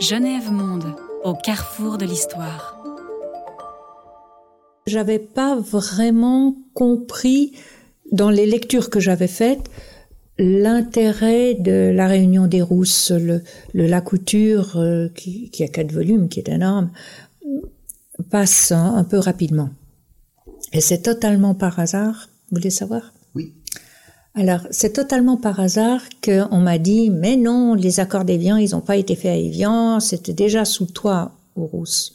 Genève Monde, au carrefour de l'histoire. J'avais pas vraiment compris dans les lectures que j'avais faites l'intérêt de la Réunion des Rousses, le, La Couture, euh, qui, a quatre volumes, qui est énorme, passe un, peu rapidement. Et c'est totalement par hasard, vous voulez savoir? Alors, c'est totalement par hasard qu'on m'a dit, mais non, les accords d'Évian, ils n'ont pas été faits à Évian, c'était déjà sous toi, aux Rousses.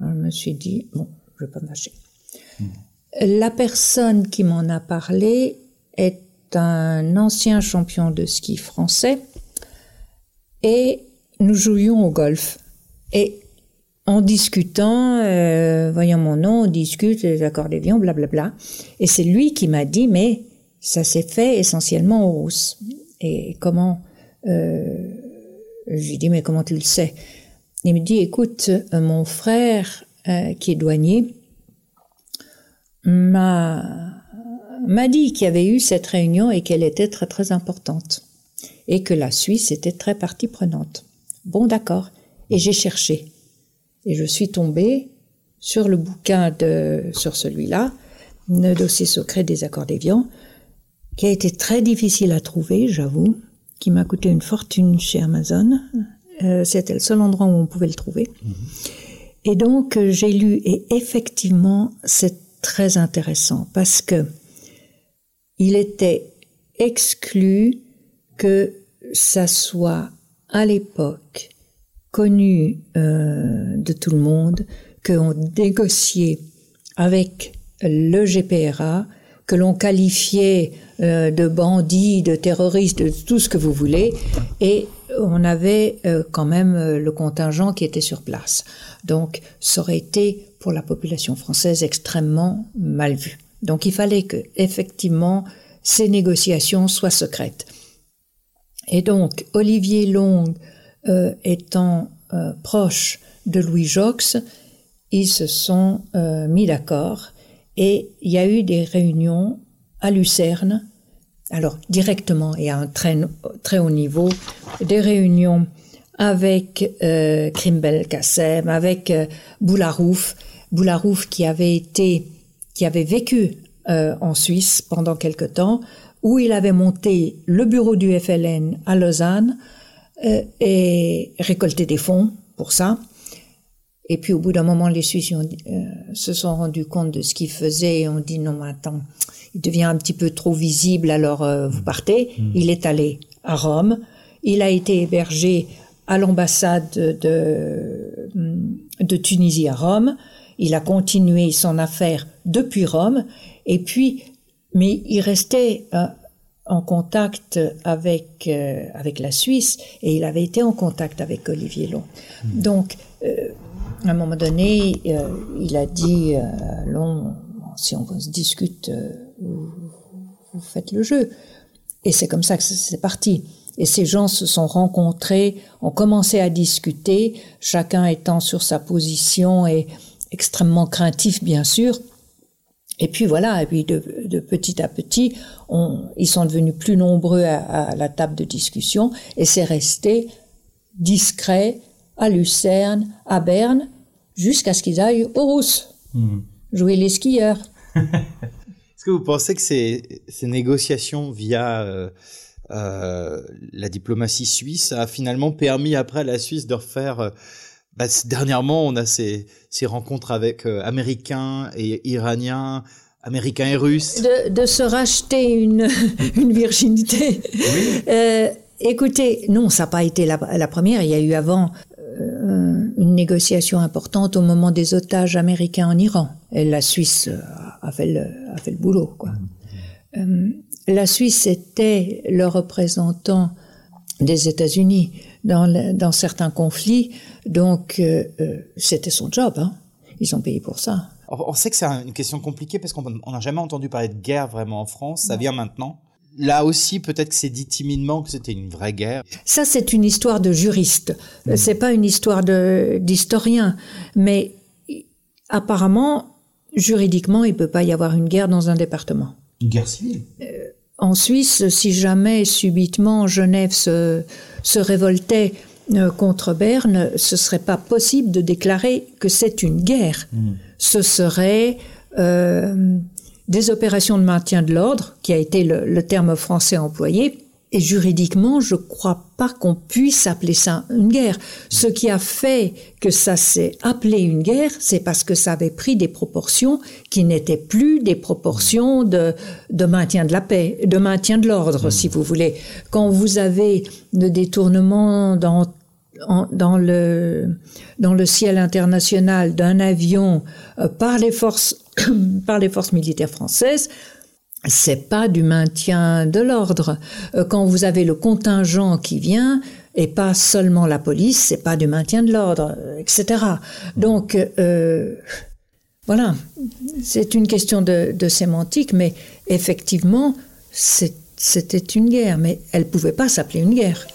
je me suis dit, bon, je vais pas me hmm. La personne qui m'en a parlé est un ancien champion de ski français et nous jouions au golf. Et en discutant, euh, voyant mon nom, on discute les accords d'évian, blablabla. Et c'est lui qui m'a dit, mais ça s'est fait essentiellement aux Rousses. Et comment euh, J'ai dit, mais comment tu le sais? Il me dit, écoute, mon frère, euh, qui est douanier, m'a m'a dit qu'il y avait eu cette réunion et qu'elle était très très importante et que la Suisse était très partie prenante. Bon, d'accord. Et j'ai cherché et je suis tombée sur le bouquin de sur celui-là, le dossier secret des accords d'Évian, qui a été très difficile à trouver, j'avoue, qui m'a coûté une fortune chez Amazon. Euh, C'était le seul endroit où on pouvait le trouver. Et donc j'ai lu et effectivement c'est très intéressant parce que il était exclu que ça soit à l'époque connu euh, de tout le monde qu'on négociait avec le GPRA, que l'on qualifiait euh, de bandits, de terroristes, de tout ce que vous voulez, et on avait euh, quand même le contingent qui était sur place. Donc ça aurait été pour la population française extrêmement mal vu. Donc il fallait que effectivement ces négociations soient secrètes. Et donc Olivier Long euh, étant euh, proche de Louis Jox, ils se sont euh, mis d'accord et il y a eu des réunions à Lucerne, alors directement et à un très, très haut niveau, des réunions avec euh, Krimbel Kassem, avec Boularouf, Boularouf qui avait été qui avait vécu euh, en Suisse pendant quelque temps, où il avait monté le bureau du FLN à Lausanne euh, et récolté des fonds pour ça. Et puis au bout d'un moment, les Suisses ont, euh, se sont rendus compte de ce qu'il faisait et ont dit non, attends, il devient un petit peu trop visible, alors vous partez. Mmh. Il est allé à Rome. Il a été hébergé à l'ambassade de, de Tunisie à Rome. Il a continué son affaire depuis Rome, et puis, mais il restait euh, en contact avec euh, avec la Suisse et il avait été en contact avec Olivier Long. Hmm. Donc, euh, à un moment donné, il a dit Long, si on se discute, vous, vous faites le jeu. Et c'est comme ça que c'est parti. Et ces gens se sont rencontrés, ont commencé à discuter, chacun étant sur sa position et extrêmement craintif bien sûr. Et puis voilà, et puis de, petit à petit, ils sont devenus plus nombreux à, la table de discussion et c'est resté discret à Lucerne, à Berne, jusqu'à ce qu'ils aillent aux Rousses, mmh. jouer les skieurs. Est-ce que vous pensez que ces, ces négociations via euh, euh, la diplomatie suisse a finalement permis après à la Suisse de refaire euh, bah, dernièrement, on a ces, ces rencontres avec Américains et Iraniens, Américains et Russes. De, de se racheter une, une virginité. Oui. Écoutez, non, ça n'a pas été la, la, première. Il y a eu avant une négociation importante au moment des otages américains en Iran. Et la Suisse a fait le, a fait le boulot. Quoi. Euh, la Suisse était le représentant des États-Unis dans, dans certains conflits. Donc, euh, euh, c'était son job. Hein. Ils sont payés pour ça. On sait que c'est une question compliquée parce qu'on n'a jamais entendu parler de guerre vraiment en France. Ça vient maintenant. Là aussi, peut-être que c'est dit timidement que c'était une vraie guerre. Ça, c'est une histoire de juriste. Ce hmm. C'est pas une histoire d'historien. Mais apparemment, juridiquement, il peut pas y avoir une guerre dans un département. Une guerre civile? Euh, en Suisse, si jamais subitement Genève se, se révoltait euh, contre Berne, ce serait pas possible de déclarer que c'est une guerre. Mmh. Ce serait euh, des opérations de maintien de l'ordre, qui a été le, le, terme français employé. Et juridiquement, je crois pas qu'on puisse appeler ça une guerre. Ce qui a fait que ça s'est appelé une guerre, c'est parce que ça avait pris des proportions qui n'étaient plus des proportions de, de maintien de la paix, de maintien de l'ordre, mmh. si vous voulez. Quand vous avez le détournement dans dans le dans le ciel international d'un avion euh, par les forces par les forces militaires françaises c'est pas du maintien de l'ordre. Euh, quand vous avez le contingent qui vient et pas seulement la police c'est pas du maintien de l'ordre etc donc euh, voilà. C'est une question de, de sémantique mais effectivement c'était une guerre mais elle pouvait pas s'appeler une guerre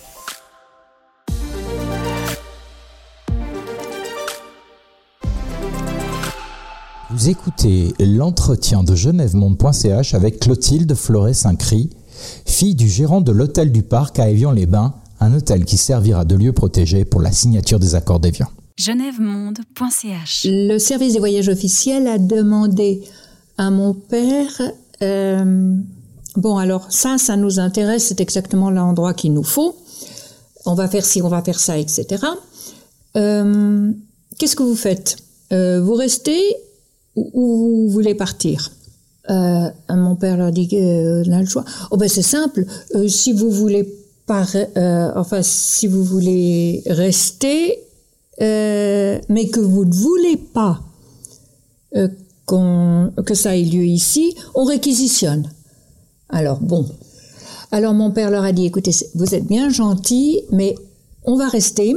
Vous écoutez l'entretien de genèvemonde.ch avec Clotilde Floret-Saint-Cry, fille du gérant de l'hôtel du Parc à Évian-les-Bains, un hôtel qui servira de lieu protégé pour la signature des accords d'Évian. genèvemonde.ch Le service des voyages officiels a demandé à mon père... Euh, bon, alors ça, ça nous intéresse, c'est exactement l'endroit qu'il nous faut. On va faire ci, on va faire ça, etc. Euh, Qu'est-ce que vous faites? Euh, Vous restez où vous voulez partir? Euh, Mon père leur dit euh, a le choix. Oh ben c'est simple. Euh, si vous voulez euh, enfin si vous voulez rester, euh, mais que vous ne voulez pas euh, que ça ait lieu ici, on réquisitionne. Alors bon. Alors mon père leur a dit écoutez, vous êtes bien gentils, mais on va rester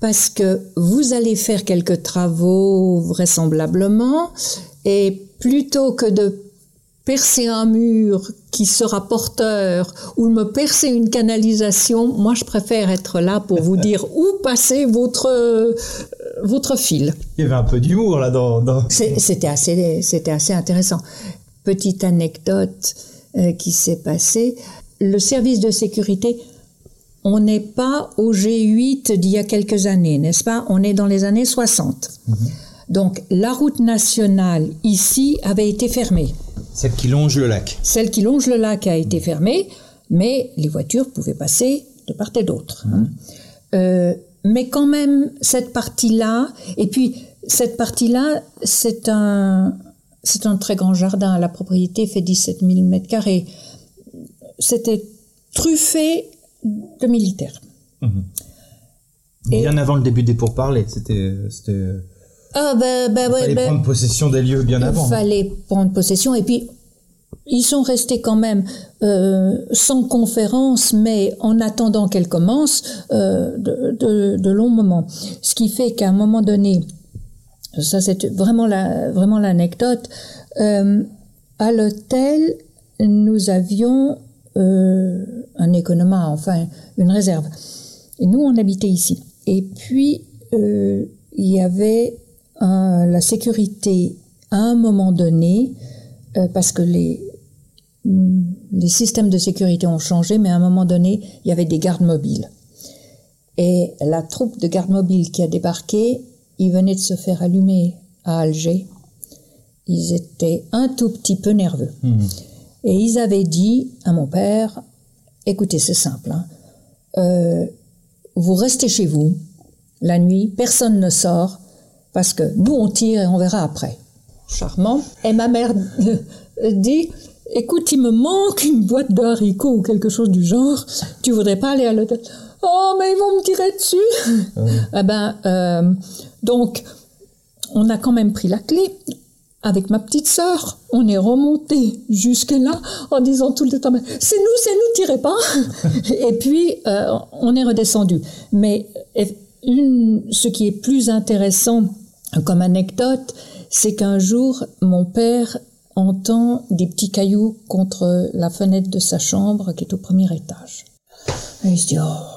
parce que vous allez faire quelques travaux vraisemblablement et plutôt que de percer un mur qui sera porteur ou me percer une canalisation, moi je préfère être là pour vous dire où passer votre euh, votre fil. Il y avait un peu d'humour là dans. dans... C'était assez c'était assez intéressant. Petite anecdote euh, qui s'est passée. Le service de sécurité on n'est pas au G8 d'il y a quelques années, n'est-ce pas? On est dans les années 60. Mmh. Donc la route nationale ici avait été fermée. Celle qui longe le lac. Celle qui longe le lac a été fermée, mais les voitures pouvaient passer de part et d'autre. Mmh. Euh, mais quand même, cette partie-là, et puis cette partie-là, c'est un, c'est un très grand jardin. La propriété fait 17 000 mètres carrés. C'était truffé de militaires. Mmh. Bien avant le début des pourparlers, c'était. Ah ben, ben, il fallait ben, prendre possession des lieux bien il avant. Il fallait prendre possession et puis ils sont restés quand même euh, sans conférence, mais en attendant qu'elle commence, euh, de, de, de, longs moments. Ce qui fait qu'à un moment donné, ça c'est vraiment la vraiment l'anecdote, euh, à l'hôtel, nous avions un économa, enfin une réserve. Et nous, on habitait ici. Et puis, euh, il y avait un, la sécurité à un moment donné, euh, parce que les, les systèmes de sécurité ont changé, mais à un moment donné, il y avait des gardes mobiles. Et la troupe de gardes mobiles qui a débarqué, ils venaient de se faire allumer à Alger. Ils étaient un tout petit peu nerveux. Mmh. Et ils avaient dit à mon père, écoutez, c'est simple, hein, euh, vous restez chez vous la nuit, personne ne sort, parce que nous on tire et on verra après. Charmant. Et ma mère dit, écoute, il me manque une boîte de haricots ou quelque chose du genre, tu voudrais pas aller à l'hôtel? Oh, mais ils vont me tirer dessus. Oui. Eh ben, euh, donc, on a quand même pris la clé avec ma petite sœur, on est remonté jusque là en disant tout le temps c'est nous, c'est nous, tirez pas. et puis euh, on est redescendu. Mais une, ce qui est plus intéressant comme anecdote, c'est qu'un jour mon père entend des petits cailloux contre la fenêtre de sa chambre qui est au premier étage. Et il se dit oh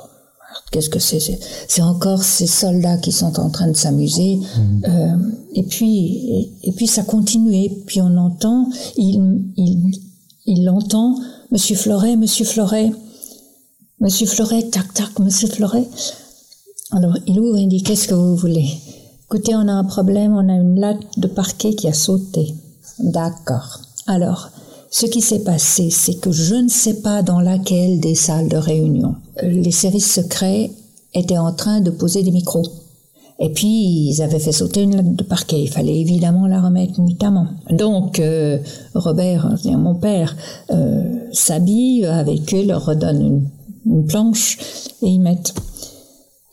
Qu'est-ce que c'est? C'est encore ces soldats qui sont en train de s'amuser. Mmh. Euh, et puis, et, et, puis ça continue. Et puis on entend, il, il, il entend Monsieur Floret, Monsieur Floret, Monsieur Floret, tac, tac, Monsieur Floret. Alors, il ouvre et dit, qu'est-ce que vous voulez? Écoutez, on a un problème, on a une latte de parquet qui a sauté. D'accord. Alors, ce qui s'est passé, c'est que je ne sais pas dans laquelle des salles de réunion. Les services secrets étaient en train de poser des micros. Et puis, ils avaient fait sauter une latte de parquet. Il fallait évidemment la remettre nuitamment. Donc, euh, Robert, mon père, euh, s'habille avec eux, leur redonne une, planche et ils mettent.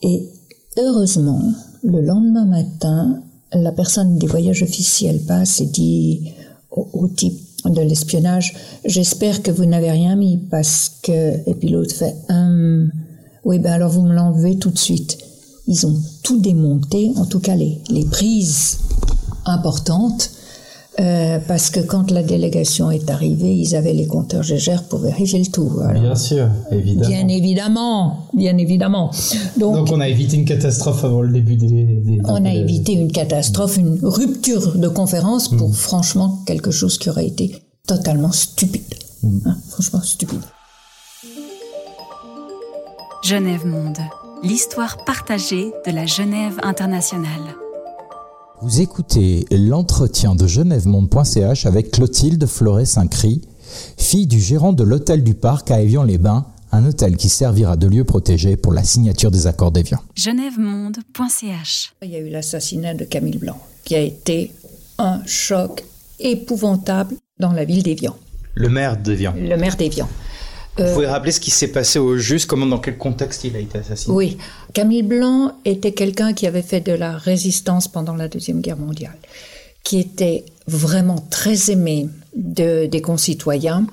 Et heureusement, le lendemain matin, la personne des voyages officiels passe et dit au type de l'espionnage, j'espère que vous n'avez rien mis parce que... Et puis l'autre fait, hum, oui, ben alors vous me l'enlevez tout de suite. Ils ont tout démonté, en tout cas les, les prises importantes, euh, parce que quand la délégation est arrivée, ils avaient les compteurs Gégère pour vérifier le tout. Alors, Bien sûr, évidemment. bien évidemment, bien évidemment. Donc, Donc on a évité une catastrophe avant le début des... des- on a des- évité une catastrophe, une rupture de conférence pour franchement quelque chose qui aurait été totalement stupide. Hein, franchement stupide. Genève Monde, l'histoire partagée de la Genève internationale. Vous écoutez l'entretien de genèvemonde.ch avec Clotilde Floret-Saint-Cry, fille du gérant de l'hôtel du Parc à Évian-les-Bains, un hôtel qui servira de lieu protégé pour la signature des accords d'Évian. genèvemonde.ch Il y a eu l'assassinat de Camille Blanc, qui a été un choc épouvantable dans la ville d'Évian, Le maire devient. le maire d'Évian. Vous pouvez rappeler ce qui s'est passé au juste, comment, dans quel contexte il a été assassiné? Oui, Camille Blanc était quelqu'un qui avait fait de la résistance pendant la Deuxième Guerre mondiale, qui était vraiment très aimé de, des concitoyens,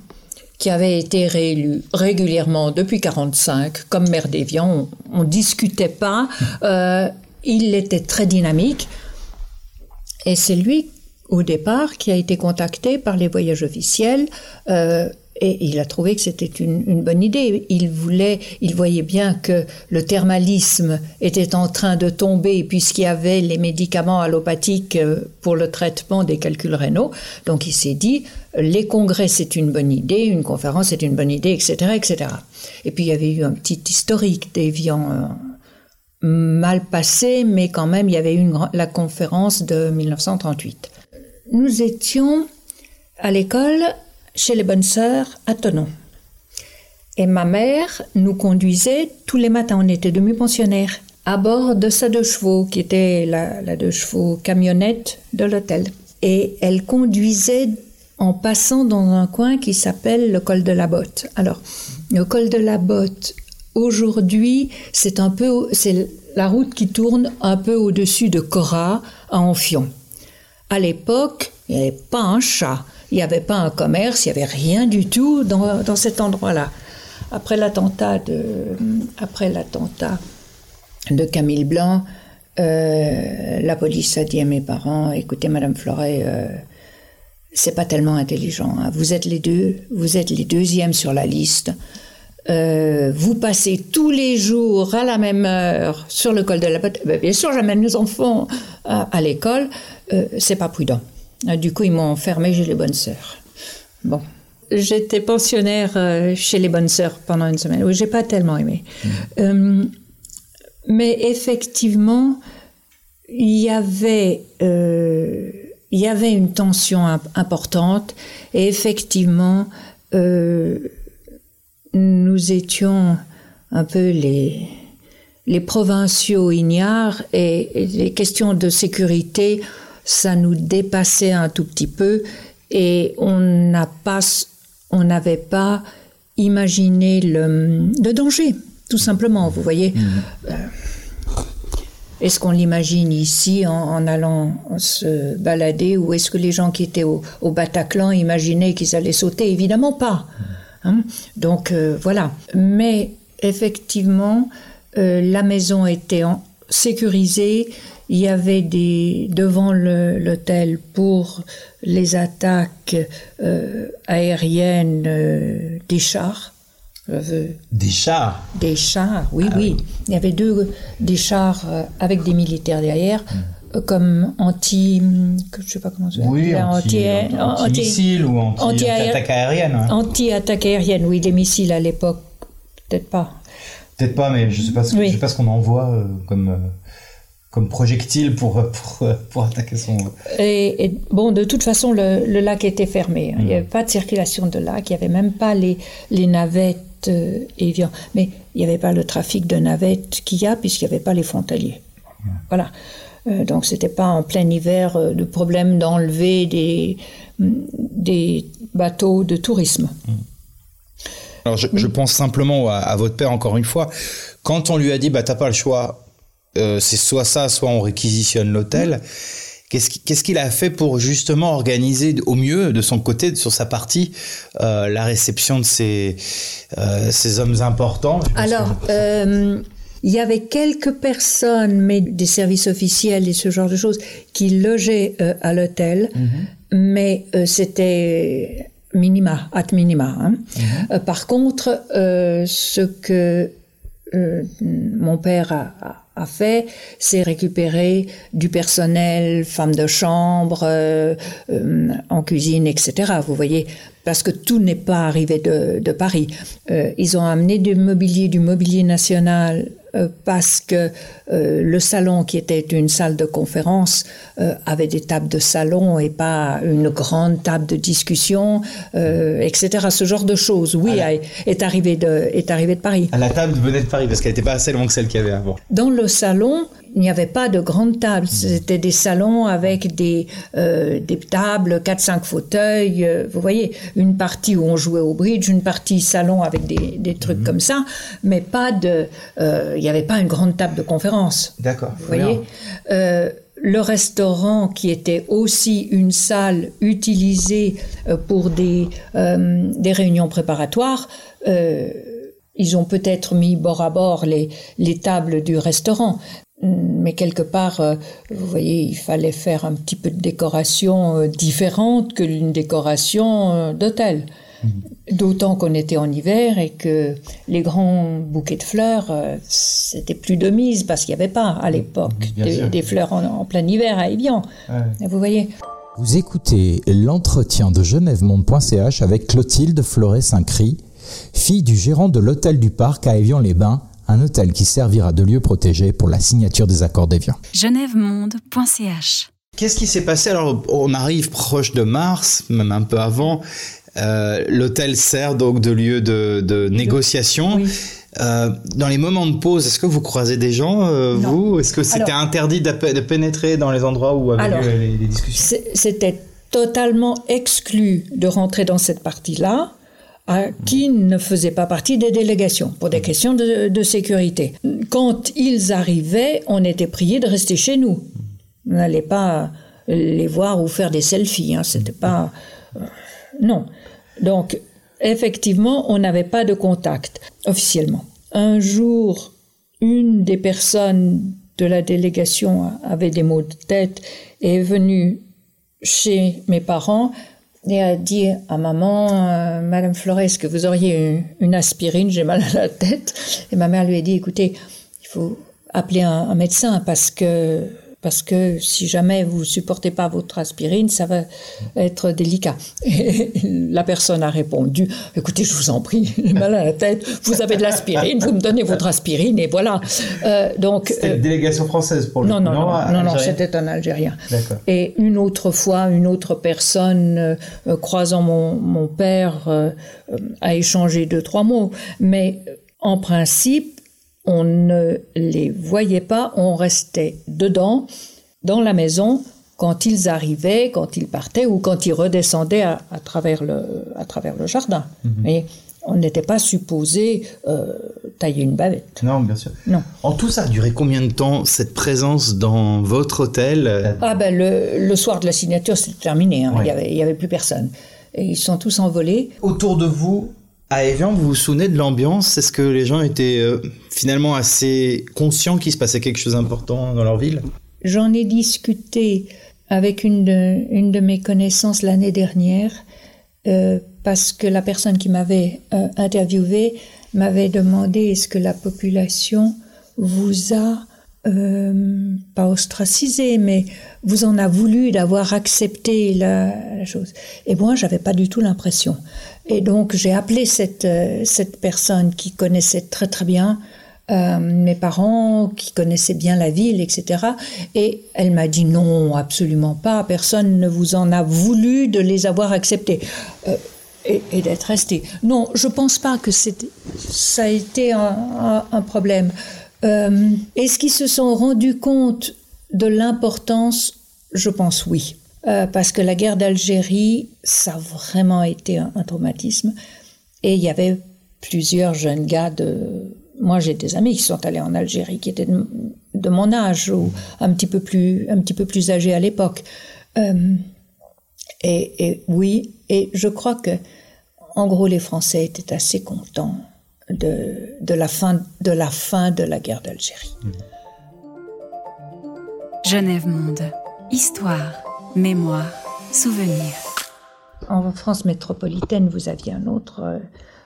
qui avait été réélu régulièrement depuis 45 comme maire d'Évian. On ne discutait pas. Euh, il était très dynamique. Et c'est lui, au départ, qui a été contacté par les voyages officiels. euh, et il a trouvé que c'était une, bonne idée. Il voulait, il voyait bien que le thermalisme était en train de tomber puisqu'il y avait les médicaments allopathiques euh, pour le traitement des calculs rénaux. Donc il s'est dit, les congrès c'est une bonne idée, une conférence c'est une bonne idée, etc., etc. Et puis il y avait eu un petit historique d'Evian euh, mal passé, mais quand même, il y avait eu la conférence de 1938. Nous étions à l'école chez les bonnes sœurs à Tonon. Et ma mère nous conduisait tous les matins, on était demi-pensionnaires, à bord de sa deux chevaux, qui était la, deux chevaux camionnette de l'hôtel. Et elle conduisait en passant dans un coin qui s'appelle le col de la Botte. Alors, le col de la Botte, aujourd'hui, c'est un peu, c'est la route qui tourne un peu au-dessus de Cora à Enfion. À l'époque, il n'y avait pas un chat, il n'y avait pas un commerce, il n'y avait rien du tout dans, dans cet endroit-là. Après l'attentat de, après l'attentat de Camille Blanc, euh, la police a dit à mes parents "Écoutez, Madame Floret, euh, c'est pas tellement intelligent. hein. Vous êtes les deux, vous êtes les deuxièmes sur la liste. Euh, vous passez tous les jours à la même heure sur le col de la Botte. Ben, bien sûr, j'amène nos enfants à, à l'école. Euh, c'est pas prudent. Euh, Du coup, ils m'ont enfermé chez les bonnes sœurs. Bon. J'étais pensionnaire euh, chez les bonnes sœurs pendant une semaine. Oui, j'ai pas tellement aimé. Euh, mais effectivement, il y avait, euh, il y avait une tension imp- importante et effectivement, euh, nous étions un peu les, les provinciaux ignares et, et les questions de sécurité, ça nous dépassait un tout petit peu et on n'a pas, on n'avait pas imaginé le, le danger, tout simplement. Vous voyez. Euh, est-ce qu'on l'imagine ici en, en allant se balader ou est-ce que les gens qui étaient au, au Bataclan imaginaient qu'ils allaient sauter? Évidemment pas. Hein Donc euh, voilà. Mais effectivement, euh, la maison était en- sécurisée. Il y avait des devant l'hôtel pour les attaques euh, aériennes euh, des chars. Euh, Des chars des chars, oui, oui. Il y avait deux des chars euh, avec des militaires derrière, comme anti, je sais pas comment ça Oui, anti, anti, anti, missile ou anti, attaque aérienne. Anti-attaque aérienne, oui, les missiles à l'époque, peut-être pas. Peut-être pas, mais je sais pas ce, sais pas ce qu'on envoie comme comme projectile pour, pour, attaquer son... Et, bon, de toute façon, le, lac était fermé. Hein. Il n'y avait mm. pas de circulation de lac, il n'y avait même pas les, les navettes euh, évian. Mais il n'y avait pas le trafic de navettes qu'il y a, puisqu'il n'y avait pas les frontaliers. Mm. Voilà. Euh, donc, c'était pas en plein hiver euh, de problème d'enlever des, mm, des bateaux de tourisme. Alors, je, pense simplement à, à, votre père, encore une fois. Quand on lui a dit, bah, t'as pas le choix, euh, c'est soit ça, soit on réquisitionne l'hôtel. Qu'est-ce qu'il a fait pour justement organiser au mieux de son côté, sur sa partie, euh, la réception de ces, euh, ces hommes importants? Alors, il y avait quelques personnes, mais des services officiels et ce genre de choses, qui logeaient à l'hôtel, mhm. mais c'était minima, at minima. Hein. Mhm. par contre, ce que mon père a a fait, c'est récupérer du personnel, femmes de chambre, euh, euh, en cuisine, etc. Vous voyez, parce que tout n'est pas arrivé de, de Paris. Euh, ils ont amené du mobilier, du mobilier national euh, parce que euh, le salon, qui était une salle de conférence, euh, avait des tables de salon et pas une grande table de discussion, etc. Ce genre de choses, oui, est, arrivé de, est arrivé de Paris. À la table venait de Paris parce qu'elle n'était pas assez longue que celle qu'il y avait avant. Dans le salon, il n'y avait pas de grandes tables. C'était des salons avec des, euh, des tables, 4-5 fauteuils. Euh, vous voyez, une partie où on jouait au bridge, une partie salon avec des, des trucs mhm. comme ça, mais pas de. Euh, il n'y avait pas une grande table de conférence. D'accord. Vous voyez le restaurant qui était aussi une salle utilisée pour des, des réunions préparatoires, ils ont peut-être mis bord à bord les, les tables du restaurant, mais quelque part, euh, vous voyez, il fallait faire un petit peu de décoration euh, différente que l'une décoration euh, d'hôtel. Mm-hmm. D'autant qu'on était en hiver et que les grands bouquets de fleurs, c'était plus de mise parce qu'il n'y avait pas à l'époque des, fleurs en, plein hiver à Evian. Vous voyez. Vous écoutez l'entretien de genèvemonde.ch avec Clotilde Floret-Saint-Cry, fille du gérant de l'hôtel du parc à Évian-les-Bains un hôtel qui servira de lieu protégé pour la signature des accords d'Évian. genèvemonde.ch Qu'est-ce qui s'est passé? Alors, on arrive proche de mars, même un peu avant. Euh, l'hôtel sert donc de lieu de, négociation. Euh, dans les moments de pause, est-ce que vous croisez des gens, euh, vous? Est-ce que c'était interdit de, pénétrer dans les endroits où avaient lieu les discussions? C'était totalement exclu de rentrer dans cette partie-là qui ne faisaient pas partie des délégations pour des questions de, sécurité. Quand ils arrivaient, on était prié de rester chez nous. On n'allait pas les voir ou faire des selfies. Hein. C'était pas non. Donc effectivement, on n'avait pas de contact officiellement. Un jour, une des personnes de la délégation avait des maux de tête et est venue chez mes parents et a dit à maman, euh, Madame Flores, que vous auriez une, aspirine? J'ai mal à la tête. Et ma mère lui a dit, écoutez, il faut appeler un médecin parce que parce que si jamais vous supportez pas votre aspirine, ça va être délicat. Et la personne a répondu, écoutez, je vous en prie, j'ai mal à la tête, vous avez de l'aspirine, vous me donnez votre aspirine et voilà. Euh, donc c'était une euh, délégation française pour le non, non, non, non, non, c'était un Algérien. Et une autre fois, une autre personne euh, croisant mon, mon père a échangé deux trois mots, mais en principe on ne les voyait pas, on restait dedans, dans la maison, quand ils arrivaient, quand ils partaient ou quand ils redescendaient à, travers, le, à travers le jardin. Mais mhm. on n'était pas supposé euh, tailler une bavette. Non, bien sûr. Non. En tout, ça a duré combien de temps, cette présence dans votre hôtel? Ah ben, le, soir de la signature, c'était terminé. Hein. Il n'y avait, y avait plus personne. Et ils sont tous envolés. Autour de vous, à Evian, vous vous souvenez de l'ambiance? Est-ce que les gens étaient euh, finalement assez conscients qu'il se passait quelque chose d'important dans leur ville? J'en ai discuté avec une de, une de mes connaissances l'année dernière euh, parce que la personne qui m'avait euh, interviewé m'avait demandé est-ce que la population vous a euh, pas ostracisé, mais vous en a voulu d'avoir accepté la, chose. Et moi, j'avais pas du tout l'impression. Et donc, j'ai appelé cette, euh, cette personne qui connaissait très très bien euh, mes parents, qui connaissaient bien la ville, etc. Et elle m'a dit non, absolument pas. Personne ne vous en a voulu de les avoir acceptés. Euh, et, d'être resté. Non, je pense pas que ça a été un, problème. Est-ce qu'ils se sont rendus compte de l'importance? Je pense oui. Euh, parce que la guerre d'Algérie, ça a vraiment été un, traumatisme. Et il y avait plusieurs jeunes gars de... Moi, j'ai des amis qui sont allés en Algérie, qui étaient de, mon âge ou un petit peu plus, un petit peu plus âgés à l'époque. Euh, et, et, oui, et je crois que, en gros, les Français étaient assez contents de, de, la, fin, de la fin de la guerre d'Algérie. Genève Monde. Histoire, mémoire, souvenir. En France métropolitaine, vous aviez un autre, euh,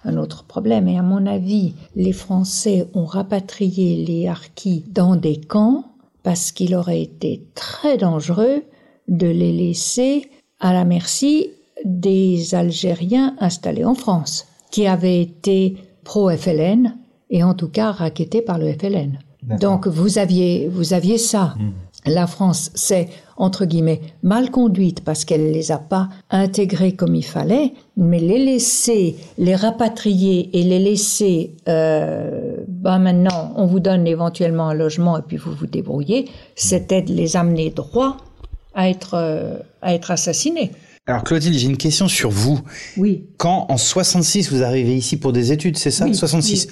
un autre problème. Et à mon avis, les Français ont rapatrié les harkis dans des camps parce qu'il aurait été très dangereux de les laisser à la merci des Algériens installés en France, qui avaient été pro-FLN et en tout cas raquetté par le FLN. Donc vous aviez, vous aviez ça. Hmm. La France s'est, entre guillemets, mal conduite parce qu'elle ne les a pas intégrés comme il fallait, mais les laisser, les rapatrier et les laisser, euh, bah maintenant, on vous donne éventuellement un logement et puis vous vous débrouillez, c'était de les amener droit à être, euh, à être assassinés. Alors Clotilde, j'ai une question sur vous. Oui. Quand en 66 vous arrivez ici pour des études, c'est ça 66.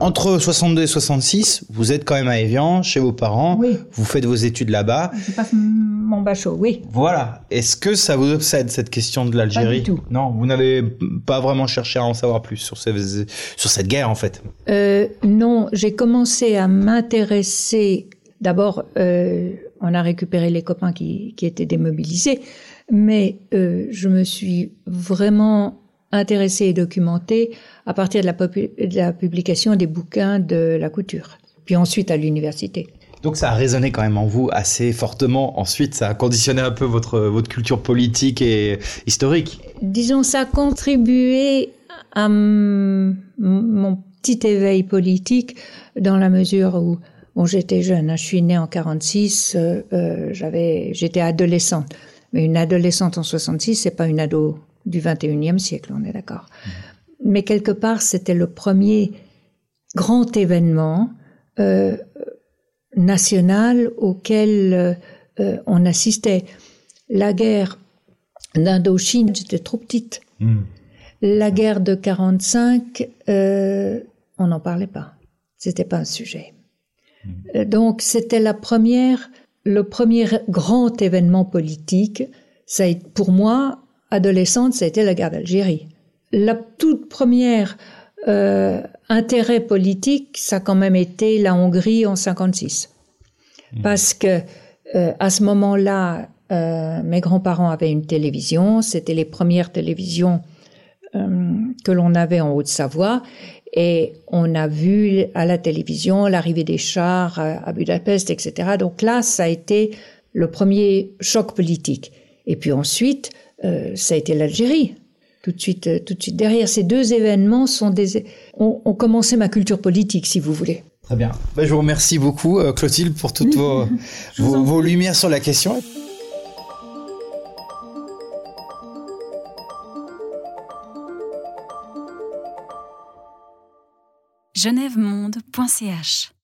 Entre 62 et 66, vous êtes quand même à Evian, chez vos parents. Oui. Vous faites vos études là-bas. Je passe mon bachot, oui. Voilà. Est-ce que ça vous obsède cette question de l'Algérie? Pas du tout. Non, vous n'avez pas vraiment cherché à en savoir plus sur, sur cette guerre en fait. Euh, non, j'ai commencé à m'intéresser. D'abord, euh, on a récupéré les copains qui, qui étaient démobilisés mais euh, je me suis vraiment intéressée et documentée à partir de la, de la, publication des bouquins de la couture, puis ensuite à l'université. Donc ça a résonné quand même en vous assez fortement. Ensuite, ça a conditionné un peu votre, votre culture politique et historique. Disons, ça a contribué à mon petit éveil politique dans la mesure où bon, j'étais jeune. Hein. je suis née en 46, euh, euh, j'avais, j'étais adolescente. Mais une adolescente en 66, c'est pas une ado du 21e siècle, on est d'accord. Mmh. Mais quelque part, c'était le premier grand événement euh, national auquel euh, on assistait. La guerre d'Indochine, j'étais trop petite. Mmh. La guerre de 45, euh, on n'en parlait pas. C'était pas un sujet. Mmh. Donc, c'était la première le premier grand événement politique, ça a, pour moi, adolescente, ça a été la guerre d'Algérie. La toute première euh, intérêt politique, ça a quand même été la Hongrie en 56. Mmh. Parce que euh, à ce moment-là, euh, mes grands-parents avaient une télévision, c'était les premières télévisions que l'on avait en Haute-Savoie, et on a vu à la télévision l'arrivée des chars à Budapest, etc. Donc là, ça a été le premier choc politique. Et puis ensuite, euh, ça a été l'Algérie. Tout de suite, euh, tout de suite derrière ces deux événements sont des, ont, commencé ma culture politique, si vous voulez. Très bien. Ben, je vous remercie beaucoup, euh, Clotilde, pour toutes vos, vos lumières sur la question. genèvemonde.ch